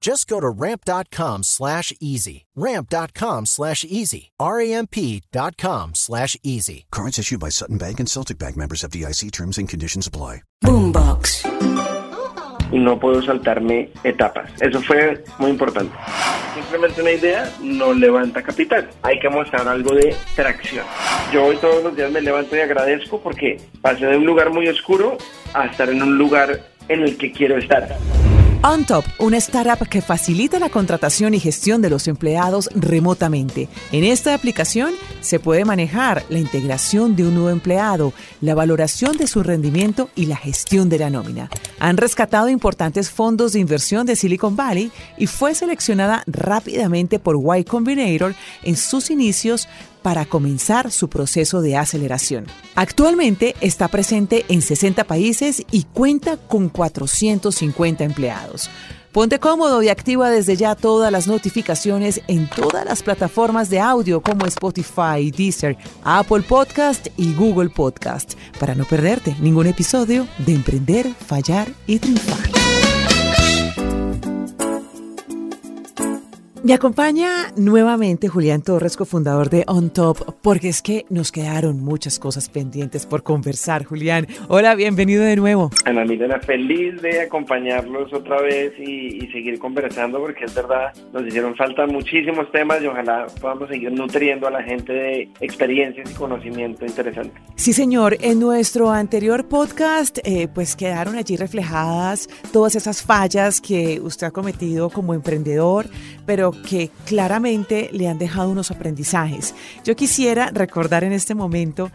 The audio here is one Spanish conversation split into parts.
Just go to ramp.com slash easy. Ramp.com slash easy. R-A-M-P.com slash easy. Cards issued by Sutton Bank and Celtic Bank members of DIC terms and conditions apply. Boombox. Y no puedo saltarme etapas. Eso fue muy importante. Simplemente una idea no levanta capital. Hay que mostrar algo de tracción. Yo hoy todos los días me levanto y agradezco porque pasé de un lugar muy oscuro a estar en un lugar en el que quiero estar. OnTop, una startup que facilita la contratación y gestión de los empleados remotamente. En esta aplicación se puede manejar la integración de un nuevo empleado, la valoración de su rendimiento y la gestión de la nómina. Han rescatado importantes fondos de inversión de Silicon Valley y fue seleccionada rápidamente por Y Combinator en sus inicios para comenzar su proceso de aceleración. Actualmente está presente en 60 países y cuenta con 450 empleados. Ponte cómodo y activa desde ya todas las notificaciones en todas las plataformas de audio como Spotify, Deezer, Apple Podcast y Google Podcast para no perderte ningún episodio de Emprender, Fallar y Triunfar. Me acompaña nuevamente Julián Torres, cofundador de On Top, porque es que nos quedaron muchas cosas pendientes por conversar, Julián. Hola, bienvenido de nuevo. Ana Milena, feliz de acompañarlos otra vez y, y, seguir conversando, porque es verdad, nos hicieron falta muchísimos temas y ojalá podamos seguir nutriendo a la gente de experiencias y conocimiento interesante. Sí, señor. En nuestro anterior podcast, eh, pues quedaron allí reflejadas todas esas fallas que usted ha cometido como emprendedor, pero que claramente le han dejado unos aprendizajes. Yo quisiera recordar en este momento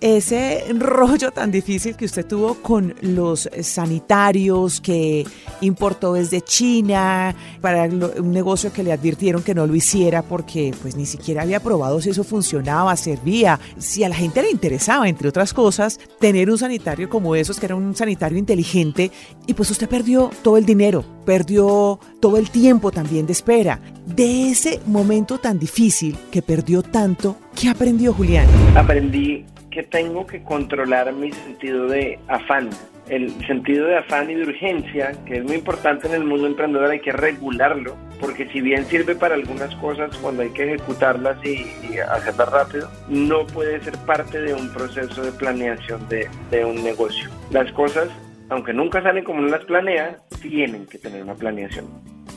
ese rollo tan difícil que usted tuvo con los sanitarios que importó desde China para un negocio que le advirtieron que no lo hiciera porque pues ni siquiera había probado si eso funcionaba, servía, si a la gente le interesaba, entre otras cosas, tener un sanitario como esos, que era un sanitario inteligente, y pues usted perdió todo el dinero, perdió todo el tiempo también de espera. De ese momento tan difícil que perdió tanto, ¿qué aprendió Julián? Aprendí que tengo que controlar mi sentido de afán. El sentido de afán y de urgencia, que es muy importante en el mundo emprendedor, hay que regularlo, porque si bien sirve para algunas cosas cuando hay que ejecutarlas y, hacerlas rápido, no puede ser parte de un proceso de planeación de, de un negocio. Las cosas, aunque nunca salen como uno las planea, tienen que tener una planeación.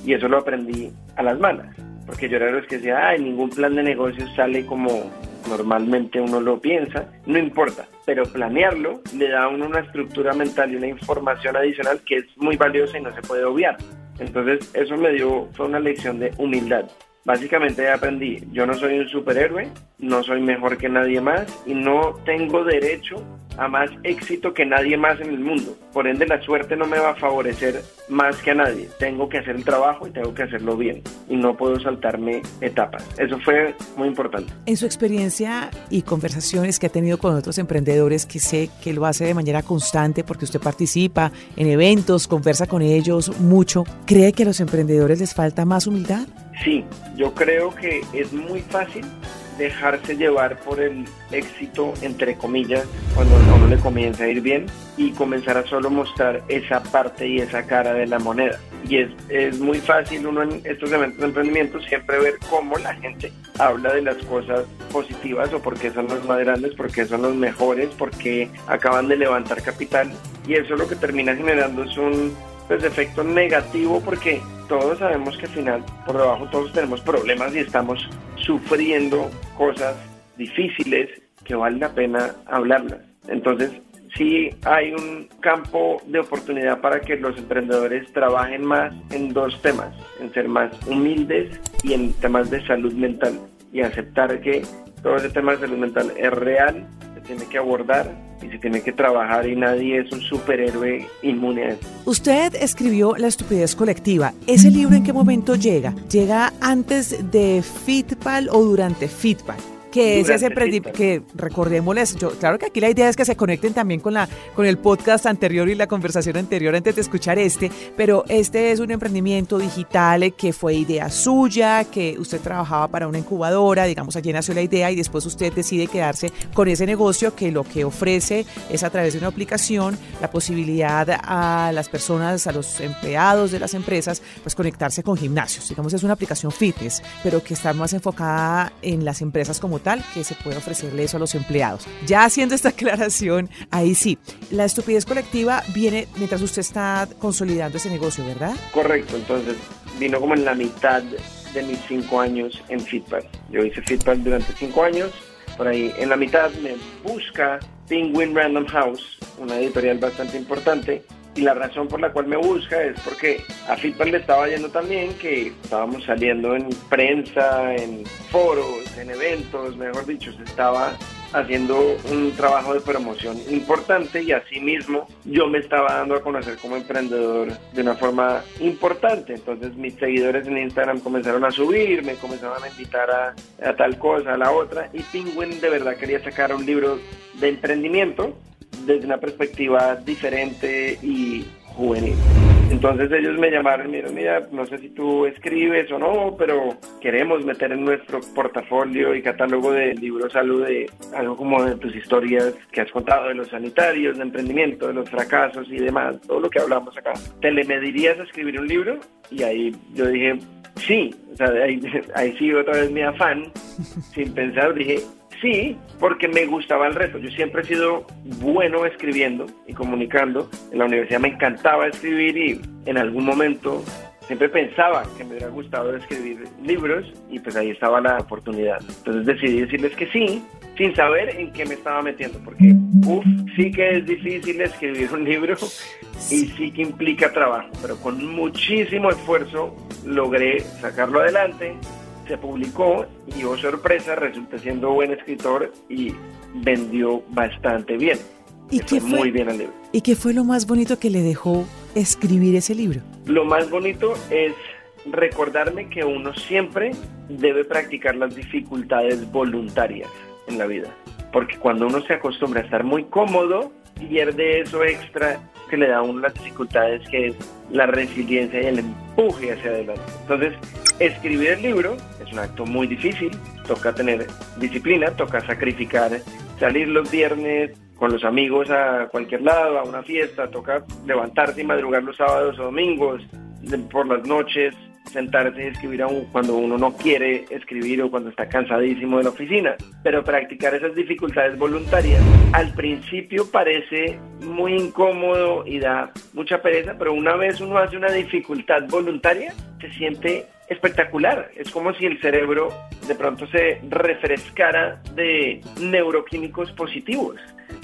Y eso lo aprendí a las malas, porque yo era los que decía, ay, ningún plan de negocio sale como normalmente uno lo piensa, no importa, pero planearlo le da a uno una estructura mental y una información adicional que es muy valiosa y no se puede obviar. Entonces eso me dio, fue una lección de humildad. Básicamente aprendí, yo no soy un superhéroe, no soy mejor que nadie más y no tengo derecho a más éxito que nadie más en el mundo. Por ende, la suerte no me va a favorecer más que a nadie. Tengo que hacer el trabajo y tengo que hacerlo bien. Y no puedo saltarme etapas. Eso fue muy importante. En su experiencia y conversaciones que ha tenido con otros emprendedores, que sé que lo hace de manera constante porque usted participa en eventos, conversa con ellos mucho, ¿cree que a los emprendedores les falta más humildad? Sí, yo creo que es muy fácil dejarse llevar por el éxito, entre comillas, cuando a uno le comienza a ir bien y comenzar a solo mostrar esa parte y esa cara de la moneda. Y es, es muy fácil uno en estos eventos de emprendimiento siempre ver cómo la gente habla de las cosas positivas o porque son los más grandes, porque son los mejores, porque acaban de levantar capital y eso lo que termina generando es un pues, efecto negativo porque todos sabemos que al final por debajo todos tenemos problemas y estamos sufriendo cosas difíciles que vale la pena hablarlas. Entonces, sí hay un campo de oportunidad para que los emprendedores trabajen más en dos temas, en ser más humildes y en temas de salud mental y aceptar que todo ese tema de salud mental es real, se tiene que abordar y se tiene que trabajar y nadie es un superhéroe inmune a eso. Usted escribió La estupidez colectiva. ¿Ese libro en qué momento llega? ¿Llega antes de Fitpal o durante Fitpal? Que es ese que recordémosles, yo, claro que aquí la idea es que se conecten también con la con el podcast anterior y la conversación anterior antes de escuchar este, pero este es un emprendimiento digital que fue idea suya, que usted trabajaba para una incubadora, digamos allí nació la idea y después usted decide quedarse con ese negocio que lo que ofrece es a través de una aplicación la posibilidad a las personas, a los empleados de las empresas, pues conectarse con gimnasios. Digamos es una aplicación fitness, pero que está más enfocada en las empresas como que se puede ofrecerle eso a los empleados. Ya haciendo esta aclaración, ahí sí, la estupidez colectiva viene mientras usted está consolidando ese negocio, ¿verdad? Correcto, entonces vino como en la mitad de mis cinco años en Fitpal. Yo hice Fitpal durante cinco años, por ahí en la mitad me busca Penguin Random House, una editorial bastante importante, y la razón por la cual me busca es porque a Fitpal le estaba yendo también que estábamos saliendo en prensa, en foros, en eventos, mejor dicho, se estaba haciendo un trabajo de promoción importante y asimismo yo me estaba dando a conocer como emprendedor de una forma importante. Entonces mis seguidores en Instagram comenzaron a subir, me comenzaron a invitar a, a tal cosa, a la otra y Penguin de verdad quería sacar un libro de emprendimiento desde una perspectiva diferente y juvenil. Entonces ellos me llamaron y dijeron, mira, no sé si tú escribes o no, pero queremos meter en nuestro portafolio y catálogo de libros algo de algo como de tus historias que has contado de los sanitarios, de emprendimiento, de los fracasos y demás, todo lo que hablamos acá. ¿Te le medirías a escribir un libro? Y ahí yo dije, sí, o sea, ahí, ahí sí otra vez mi afán, sin pensar, dije, Sí, porque me gustaba el reto. Yo siempre he sido bueno escribiendo y comunicando. En la universidad me encantaba escribir y en algún momento siempre pensaba que me hubiera gustado escribir libros y pues ahí estaba la oportunidad. Entonces decidí decirles que sí, sin saber en qué me estaba metiendo, porque uff, sí que es difícil escribir un libro y sí que implica trabajo, pero con muchísimo esfuerzo logré sacarlo adelante se publicó y, oh sorpresa, resulta siendo buen escritor y vendió bastante bien. ¿Y qué fue, muy bien el libro. ¿Y qué fue lo más bonito que le dejó escribir ese libro? Lo más bonito es recordarme que uno siempre debe practicar las dificultades voluntarias en la vida. Porque cuando uno se acostumbra a estar muy cómodo, pierde eso extra que le da a uno las dificultades, que es la resiliencia y el empuje hacia adelante. Entonces, escribir el libro es un acto muy difícil, toca tener disciplina, toca sacrificar, salir los viernes con los amigos a cualquier lado, a una fiesta, toca levantarse y madrugar los sábados o domingos, por las noches, sentarse y escribir aún cuando uno no quiere escribir o cuando está cansadísimo de la oficina. Pero practicar esas dificultades voluntarias al principio parece muy incómodo y da mucha pereza, pero una vez uno hace una dificultad voluntaria, se siente espectacular. Es como si el cerebro de pronto se refrescara de neuroquímicos positivos.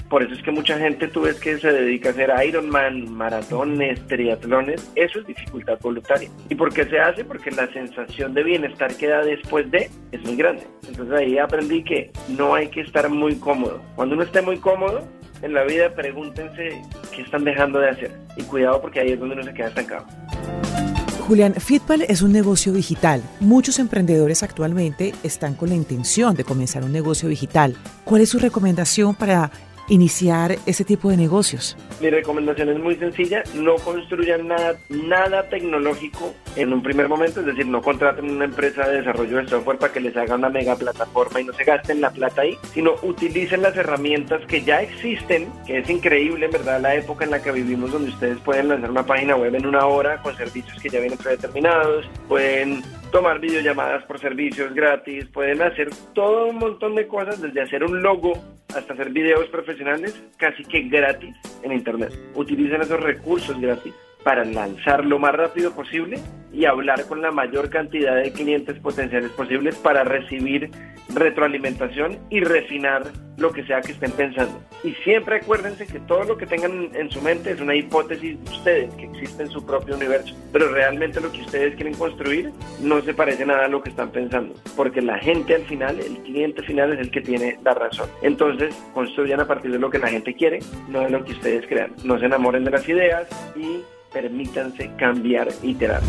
Por eso es que mucha gente tú ves que se dedica a hacer Ironman, maratones, triatlones. Eso es dificultad voluntaria. ¿Y por qué se hace? Porque la sensación de bienestar que da después de es muy grande. Entonces ahí aprendí que no hay que estar muy cómodo. Cuando uno esté muy cómodo en la vida, pregúntense qué están dejando de hacer. Y cuidado porque ahí es donde uno se queda estancado. Julián, Fitpal es un negocio digital. Muchos emprendedores actualmente están con la intención de comenzar un negocio digital. ¿Cuál es su recomendación para iniciar ese tipo de negocios? Mi recomendación es muy sencilla, no construyan nada, nada tecnológico en un primer momento, es decir, no contraten una empresa de desarrollo de software para que les haga una mega plataforma y no se gasten la plata ahí, sino utilicen las herramientas que ya existen, que es increíble, en verdad, la época en la que vivimos donde ustedes pueden lanzar una página web en una hora con servicios que ya vienen predeterminados, pueden tomar videollamadas por servicios gratis, pueden hacer todo un montón de cosas, desde hacer un logo hasta hacer videos profesionales casi que gratis en Internet. Utilicen esos recursos gratis para lanzar lo más rápido posible y hablar con la mayor cantidad de clientes potenciales posibles para recibir retroalimentación y refinar lo que sea que estén pensando. Y siempre acuérdense que todo lo que tengan en su mente es una hipótesis de ustedes, que existe en su propio universo. Pero realmente lo que ustedes quieren construir no se parece nada a lo que están pensando. Porque la gente al final, el cliente final es el que tiene la razón. Entonces, construyan a partir de lo que la gente quiere, no de lo que ustedes crean. No se enamoren de las ideas y permítanse cambiar, iterar.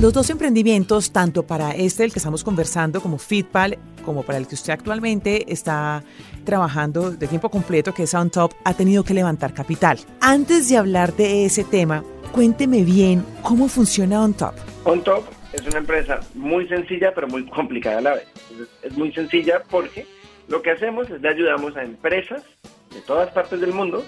Los dos emprendimientos, tanto para este del que estamos conversando como Fitpal, como para el que usted actualmente está trabajando de tiempo completo, que es OnTop, ha tenido que levantar capital. Antes de hablar de ese tema, cuénteme bien cómo funciona OnTop. OnTop es una empresa muy sencilla, pero muy complicada a la vez. Es muy sencilla porque lo que hacemos es le ayudamos a empresas de todas partes del mundo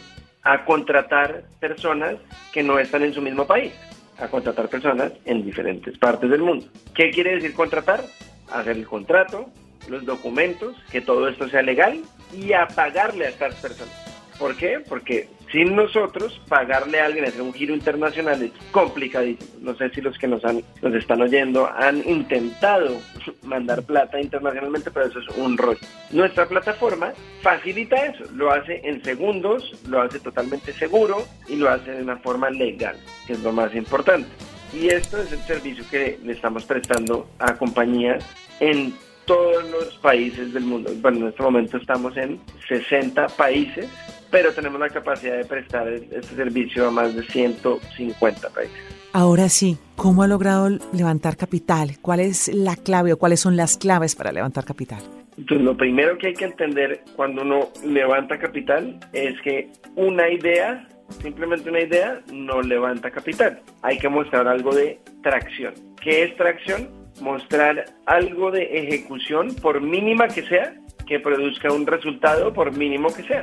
a contratar personas que no están en su mismo país a contratar personas en diferentes partes del mundo. ¿Qué quiere decir contratar? Hacer el contrato, los documentos, que todo esto sea legal y a pagarle a estas personas. ¿Por qué? Porque sin nosotros pagarle a alguien hacer un giro internacional es complicadísimo. No sé si los que nos, han, nos están oyendo han intentado mandar plata internacionalmente, pero eso es un rollo. Nuestra plataforma facilita eso, lo hace en segundos, lo hace totalmente seguro y lo hace de una forma legal, que es lo más importante. Y esto es el servicio que le estamos prestando a compañías en todos los países del mundo. Bueno, en este momento estamos en 60 países pero tenemos la capacidad de prestar este servicio a más de 150 países. Ahora sí, ¿cómo ha logrado levantar capital? ¿Cuál es la clave o cuáles son las claves para levantar capital? Entonces, lo primero que hay que entender cuando uno levanta capital es que una idea, simplemente una idea, no levanta capital. Hay que mostrar algo de tracción. ¿Qué es tracción? Mostrar algo de ejecución, por mínima que sea, que produzca un resultado, por mínimo que sea.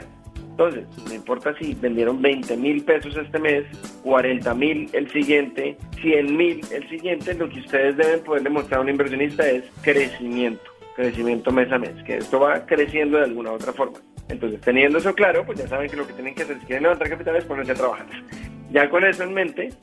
Entonces, no importa si vendieron 20 mil pesos este mes, 40 mil el siguiente, 100 mil el siguiente, lo que ustedes deben poder demostrar a un inversionista es crecimiento, crecimiento mes a mes, que esto va creciendo de alguna u otra forma. Entonces, teniendo eso claro, pues ya saben que lo que tienen que hacer si quieren levantar capital es ponerse a trabajar. Ya con eso en mente,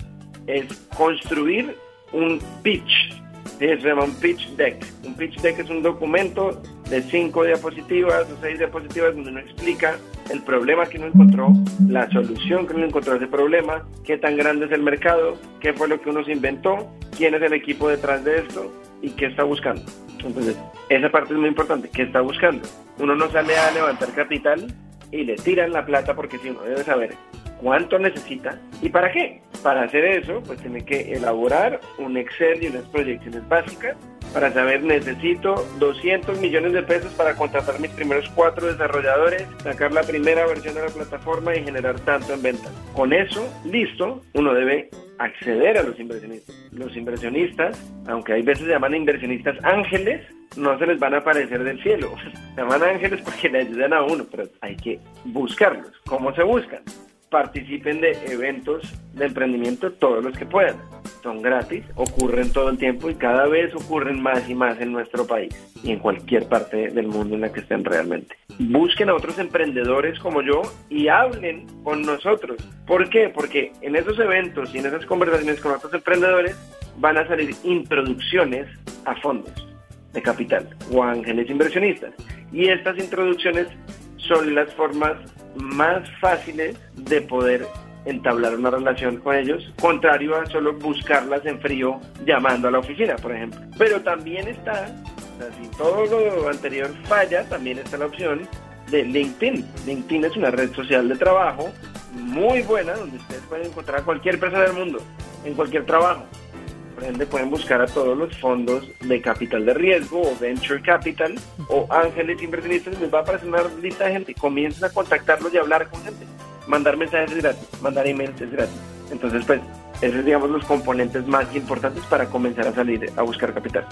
es construir un pitch. Eso se llama un pitch deck. Un pitch deck es un documento de cinco diapositivas o seis diapositivas donde uno explica el problema que uno encontró, la solución que uno encontró a ese problema, qué tan grande es el mercado, qué fue lo que uno se inventó, quién es el equipo detrás de esto y qué está buscando. Entonces, esa parte es muy importante, qué está buscando. Uno no sale a levantar capital y le tiran la plata porque si uno debe saber cuánto necesita y para qué. Para hacer eso, pues tiene que elaborar un Excel y unas proyecciones básicas para saber necesito 200 millones de pesos para contratar mis primeros cuatro desarrolladores, sacar la primera versión de la plataforma y generar tanto en venta. Con eso, listo, uno debe acceder a los inversionistas. Los inversionistas, aunque hay veces se llaman inversionistas ángeles, no se les van a aparecer del cielo. Se llaman ángeles porque le ayudan a uno, pero hay que buscarlos. ¿Cómo se buscan? Participen de eventos de emprendimiento todos los que puedan. Son gratis, ocurren todo el tiempo y cada vez ocurren más y más en nuestro país y en cualquier parte del mundo en la que estén realmente. Busquen a otros emprendedores como yo y hablen con nosotros. ¿Por qué? Porque en esos eventos y en esas conversaciones con otros emprendedores van a salir introducciones a fondos de capital o ángeles inversionistas. Y estas introducciones son las formas más fáciles de poder entablar una relación con ellos, contrario a solo buscarlas en frío llamando a la oficina, por ejemplo. Pero también está, si todo lo anterior falla, también está la opción de LinkedIn. LinkedIn es una red social de trabajo muy buena donde ustedes pueden encontrar a cualquier persona del mundo, en cualquier trabajo. Pueden buscar a todos los fondos de capital de riesgo o venture capital o ángeles inversionistas. Les va a aparecer una lista de gente. Comiencen a contactarlos y hablar con gente. Mandar mensajes es gratis, mandar emails es gratis. Entonces, pues, esos digamos, los componentes más importantes para comenzar a salir a buscar capital.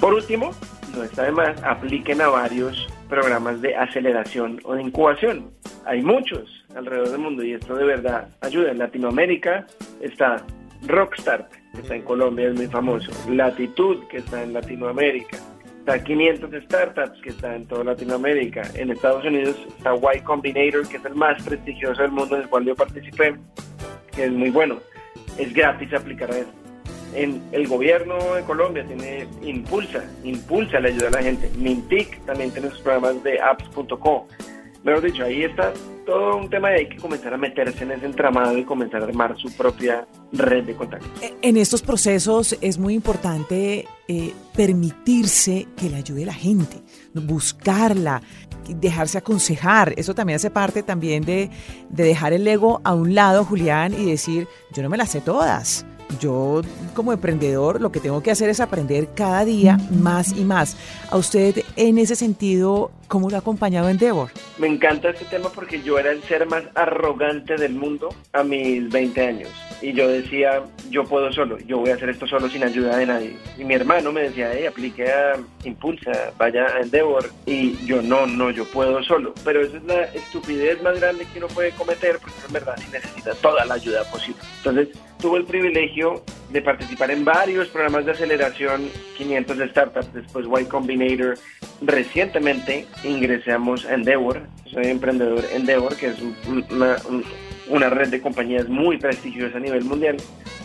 Por último, no está de más, apliquen a varios programas de aceleración o de incubación. Hay muchos alrededor del mundo y esto de verdad ayuda. En Latinoamérica está Rockstart, que está en Colombia, es muy famoso. Latitud, que está en Latinoamérica. Está 500 Startups, que está en toda Latinoamérica. En Estados Unidos está Y Combinator, que es el más prestigioso del mundo en el cual yo participé, que es muy bueno. es gratis aplicar a eso. En el gobierno de Colombia tiene Impulsa, Impulsa le ayuda a la gente. Mintic también tiene sus programas de apps.co. Mejor dicho, ahí está todo un tema y hay que comenzar a meterse en ese entramado y comenzar a armar su propia red de contactos. E, en estos procesos es muy importante eh, permitirse que le ayude la gente, buscarla, dejarse aconsejar. Eso también hace parte también de, de dejar el ego a un lado, Julián, y decir, yo no me las sé todas yo como emprendedor lo que tengo que hacer es aprender cada día más y más. A usted en ese sentido, ¿cómo lo ha acompañado Endeavor? Me encanta este tema porque yo era el ser más arrogante del mundo a mis 20 años. Y yo decía, yo puedo solo, yo voy a hacer esto solo sin ayuda de nadie. Y mi hermano me decía, hey, aplique a Impulsa, vaya a Endeavor. Y yo, no, no, yo puedo solo. Pero esa es la estupidez más grande que uno puede cometer porque en verdad sí necesita toda la ayuda posible. Entonces, tuve el privilegio de participar en varios programas de aceleración 500 de startups, después Y Combinator. Recientemente ingresamos a Endeavor, soy emprendedor Endeavor, que es una, una red de compañías muy prestigiosa a nivel mundial.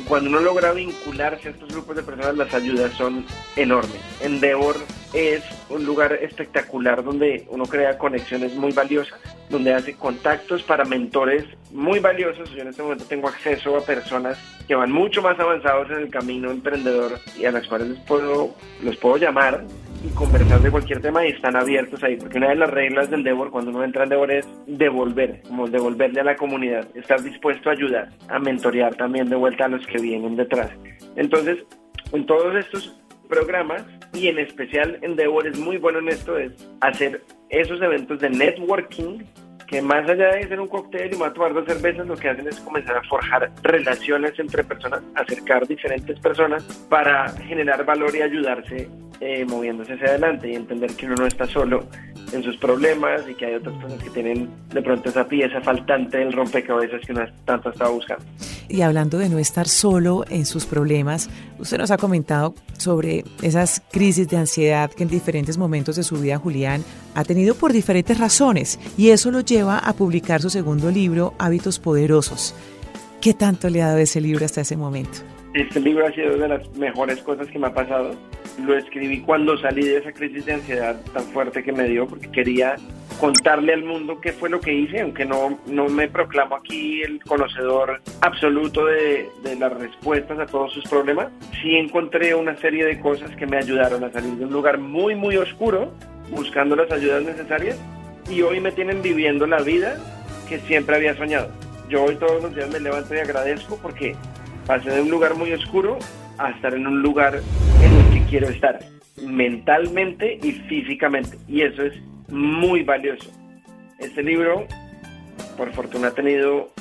Cuando uno logra vincularse a estos grupos de personas, las ayudas son enormes. Endeavor es un lugar espectacular donde uno crea conexiones muy valiosas, donde hace contactos para mentores muy valiosos. Yo en este momento tengo acceso a personas que van mucho más avanzados en el camino emprendedor y a las cuales les puedo, los puedo llamar y conversar de cualquier tema y están abiertos ahí, porque una de las reglas del Devor cuando uno entra en Devor es devolver, como devolverle a la comunidad, estar dispuesto a ayudar, a mentorear también de vuelta a los que vienen detrás. Entonces, en todos estos programas y en especial en Devor es muy bueno en esto, es hacer esos eventos de networking que más allá de ser un cóctel y más tomar dos cervezas, lo que hacen es comenzar a forjar relaciones entre personas, acercar diferentes personas para generar valor y ayudarse eh, moviéndose hacia adelante y entender que uno no está solo en sus problemas y que hay otras personas que tienen de pronto esa pieza faltante del rompecabezas que uno tanto estaba buscando. Y hablando de no estar solo en sus problemas, usted nos ha comentado sobre esas crisis de ansiedad que en diferentes momentos de su vida Julián ha tenido por diferentes razones y eso lo lleva a publicar su segundo libro, Hábitos Poderosos. ¿Qué tanto le ha dado ese libro hasta ese momento? Este libro ha sido de las mejores cosas que me ha pasado lo escribí cuando salí de esa crisis de ansiedad tan fuerte que me dio, porque quería contarle al mundo qué fue lo que hice, aunque no, no me proclamo aquí el conocedor absoluto de, de las respuestas a todos sus problemas, sí encontré una serie de cosas que me ayudaron a salir de un lugar muy, muy oscuro, buscando las ayudas necesarias, y hoy me tienen viviendo la vida que siempre había soñado. Yo hoy todos los días me levanto y agradezco porque pasé de un lugar muy oscuro a estar en un lugar en el que quiero estar, mentalmente y físicamente. Y eso es muy valioso. Este libro, por fortuna, ha tenido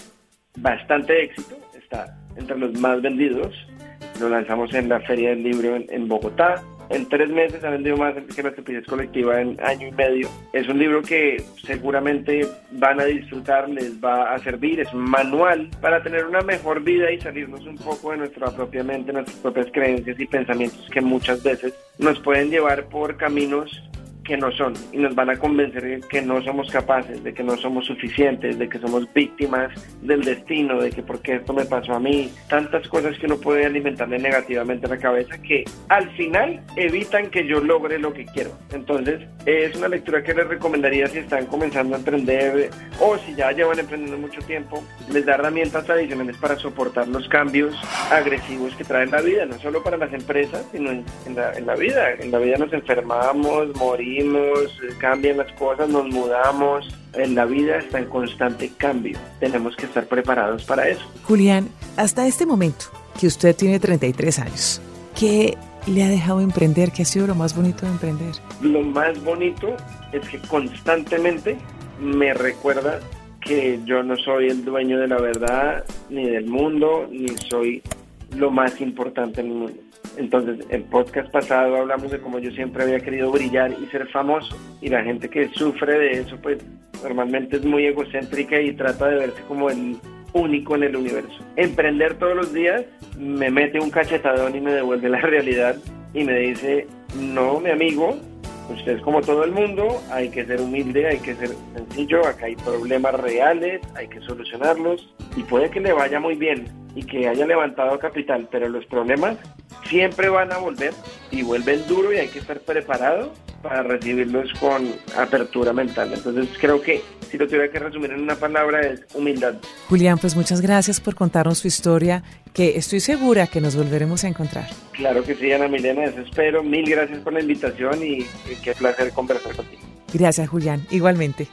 bastante éxito, está entre los más vendidos. Lo lanzamos en la Feria del Libro en, Bogotá, en tres meses ha vendido más que la estupidez colectiva en año y medio. Es un libro que seguramente van a disfrutar, les va a servir, es manual para tener una mejor vida y salirnos un poco de nuestra propia mente, nuestras propias creencias y pensamientos que muchas veces nos pueden llevar por caminos que no son y nos van a convencer de que no somos capaces, de que no somos suficientes, de que somos víctimas del destino, de que por qué esto me pasó a mí, tantas cosas que uno puede alimentarle negativamente a la cabeza que al final evitan que yo logre lo que quiero. Entonces es una lectura que les recomendaría si están comenzando a emprender o si ya llevan emprendiendo mucho tiempo, les da herramientas adicionales para soportar los cambios agresivos que trae la vida, no solo para las empresas, sino en, la, en la vida. En la vida nos enfermamos, morimos, cambian las cosas, nos mudamos. En la vida está en constante cambio. Tenemos que estar preparados para eso. Julián, hasta este momento, que usted tiene 33 años, ¿qué le ha dejado emprender? ¿Qué ha sido lo más bonito de emprender? Lo más bonito es que constantemente me recuerda que yo no soy el dueño de la verdad, ni del mundo, ni soy lo más importante en el mundo. Entonces, el podcast pasado hablamos de cómo yo siempre había querido brillar y ser famoso. Y la gente que sufre de eso, pues normalmente es muy egocéntrica y trata de verse como el único en el universo. Emprender todos los días me mete un cachetadón y me devuelve la realidad y me dice, no, mi amigo, Usted es como todo el mundo, hay que ser humilde, hay que ser sencillo, acá hay problemas reales, hay que solucionarlos y puede que le vaya muy bien y que haya levantado capital, pero los problemas siempre van a volver y vuelven duro y hay que estar preparado para recibirlos con apertura mental. Entonces creo que si lo tuviera que resumir en una palabra es humildad. Julián, pues muchas gracias por contarnos su historia, que estoy segura que nos volveremos a encontrar. Claro que sí, Ana Milena, eso espero. Mil gracias por la invitación y, y qué placer conversar contigo. Gracias, Julián. Igualmente.